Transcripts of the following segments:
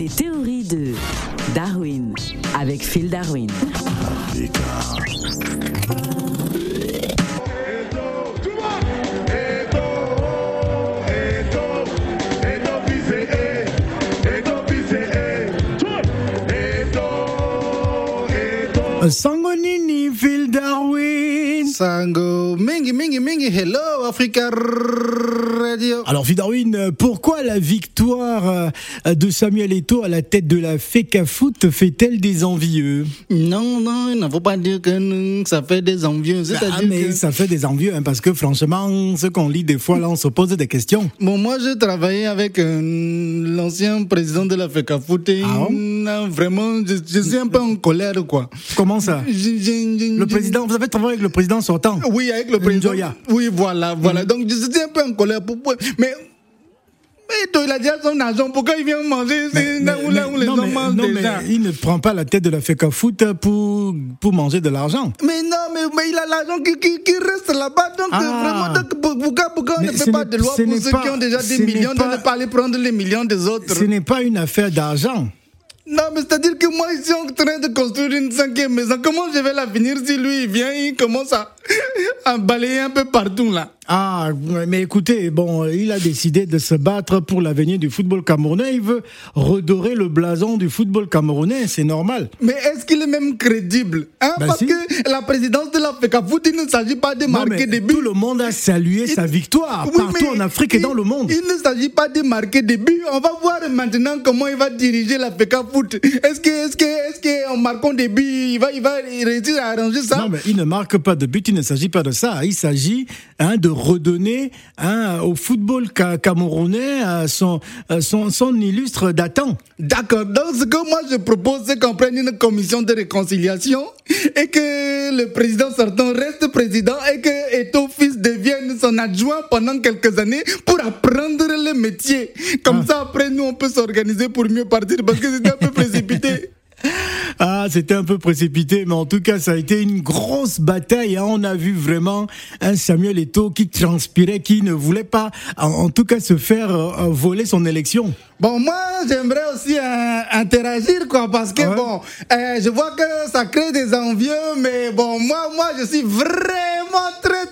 Les théories de Darwin avec Phil Darwin. Sango nini Phil Darwin Sango mingi mingi mingi hello Africa Radio. Alors Phil Darwin, euh, pourquoi la victoire euh, de Samuel Eto'o à la tête de la FECA Foot fait-elle des envieux? Non non, il ne faut pas dire que ça fait des envieux. Ah mais que... ça fait des envieux hein, parce que franchement, ce qu'on lit des fois là, on se pose des questions. Bon moi je travaillais avec euh, l'ancien président de la FECA Foot et Ah bon vraiment je, je suis un peu en colère quoi. Comment ça? Je- je- je- Le président, vous avez travaillé avec le président sortant? Oui, avec le président. Njoya. Oui, voilà, voilà. Donc, je suis un peu en colère. Pour, pour- mais, mais il a déjà son argent. Pourquoi il vient manger là où, là où les non, gens mais- mangent non, mais déjà. il ne prend pas la tête de la FECA Foot pour, pour manger de l'argent. Mais non, mais, mais il a l'argent qui, qui, qui reste là-bas. Donc, Ah. euh, vraiment, donc, pour- pourquoi, pourquoi on ne fait pas de loi pour ceux pas- qui ont déjà des millions, pas- de ne pas aller prendre les millions des autres? Ce n'est pas une affaire d'argent. Non, mais c'est-à-dire que moi, je suis en train de construire une cinquième maison. Comment je vais la finir si lui, il vient, il commence à, à balayer un peu partout, là Ah, mais écoutez, bon, il a décidé de se battre pour l'avenir du football camerounais. Il veut redorer le blason du football camerounais, c'est normal. Mais est-ce qu'il est même crédible hein? Bah Parce si. que la présidence de la FECAFOOT, il ne s'agit pas de Non, marquer des buts. tout le monde a salué sa victoire Oui, partout en Afrique et dans le monde. Il ne s'agit pas de marquer des buts. On va voir maintenant comment il va diriger la FECAFOOT. Est-ce que, est-ce que, est-ce que en marquant des buts, il va, il va réussir à arranger ça? Non, mais il ne marque pas de but, il ne s'agit pas de ça. Il s'agit hein, de redonner hein, au football ca- camerounais euh, son, euh, son, son illustre datant. D'accord. Donc, ce que moi je propose, c'est qu'on prenne une commission de réconciliation et que le président sortant reste président et que Eto Fils devienne son adjoint pendant quelques années pour apprendre le métier. Comme ça, après, nous, on peut s'organiser pour mieux partir parce que c'était un peu précipité. Ah, c'était un peu précipité, mais en tout cas, ça a été une grosse bataille. hein. On a vu vraiment un Samuel Eto'o qui transpirait, qui ne voulait pas, en, tout cas, se faire euh, euh, voler son élection. Bon, moi, j'aimerais aussi euh, interagir, quoi, parce que, Ouais. bon, euh, je vois que ça crée des envieux, mais bon, moi, moi, je suis vraiment très,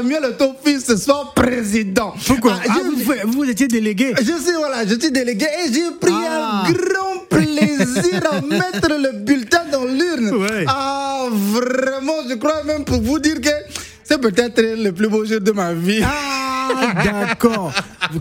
Samuel Eto'o Fils soit président. Pourquoi Ah, Ah, vous, vous étiez délégué. Je suis, voilà, je suis délégué et j'ai pris Ah. un grand plaisir à mettre le bulletin dans l'urne. Ouais. Ah, vraiment, je crois même pour vous dire que c'est peut-être le plus beau jour de ma vie. Ah, d'accord.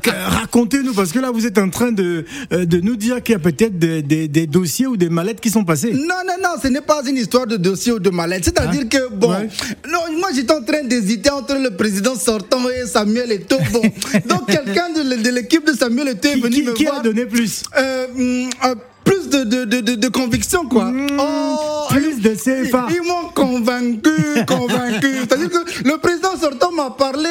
Racontez-nous, parce que là, vous êtes en train de, euh, de nous dire qu'il y a peut-être des, des- des dossiers ou des mallettes qui sont passées. Non, non, non, ce n'est pas une histoire de dossier ou de mallette. C'est-à-dire Hein? que, bon, Ouais. non, moi j'étais en train d'hésiter entre le président sortant et Samuel Eto'o. Bon, donc quelqu'un de, de l'équipe de Samuel Eto'o est Qui, venu qui- me qui voir. a donné plus euh, hum, euh, plus de, de, de, de, conviction, quoi. Oh, Plus de CFA. Ils, ils m'ont convaincu, convaincu. C'est-à-dire que le président sortant m'a parlé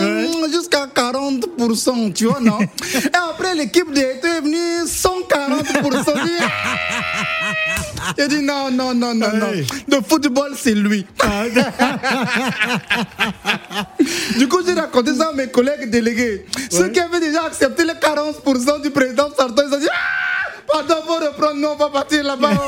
Ouais. hum, jusqu'à 40%, tu vois, non? Et après, l'équipe Eto'o est venue 140%. J'ai dit non, non, non, non, non. Le football, c'est lui. Ah, Du coup, j'ai raconté ça à mes collègues délégués. Ceux qui avaient déjà accepté les 40% du président sortant, ils ont dit Ah Pardon, nous, on va partir là-bas.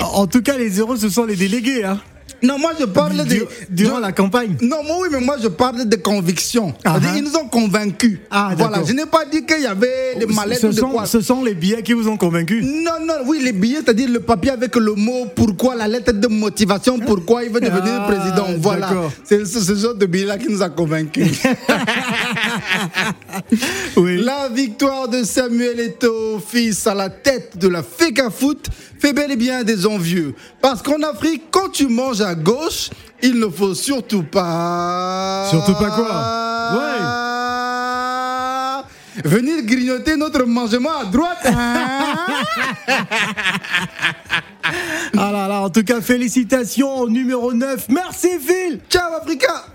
En tout cas, les zéros, ce sont les délégués. Hein. Non, moi, je parle de. Dur- Durant de- la campagne. Non, moi, oui, mais moi, je parle de conviction. Ah, C'est-à-dire, ah. Ils nous ont convaincus. Ah, voilà, je n'ai pas dit qu'il y avait des mallettes ce, de sont, quoi. ce sont les billets qui vous ont convaincu. Non, non, oui, les billets, c'est-à-dire le papier avec le mot pourquoi, la lettre de motivation, pourquoi il veut devenir Ah, président. Voilà. C'est ce, ce genre de billet-là qui nous a convaincus. Oui. La victoire de Samuel Eto'o, fils à la tête de la FECA Foot, fait bel et bien des envieux. Parce qu'en Afrique, quand tu manges à gauche, il ne faut surtout pas. Surtout pas quoi Venir grignoter notre mangement à droite. hein. Ah là là, en tout cas, félicitations au numéro 9. Merci Phil Ciao, Africa!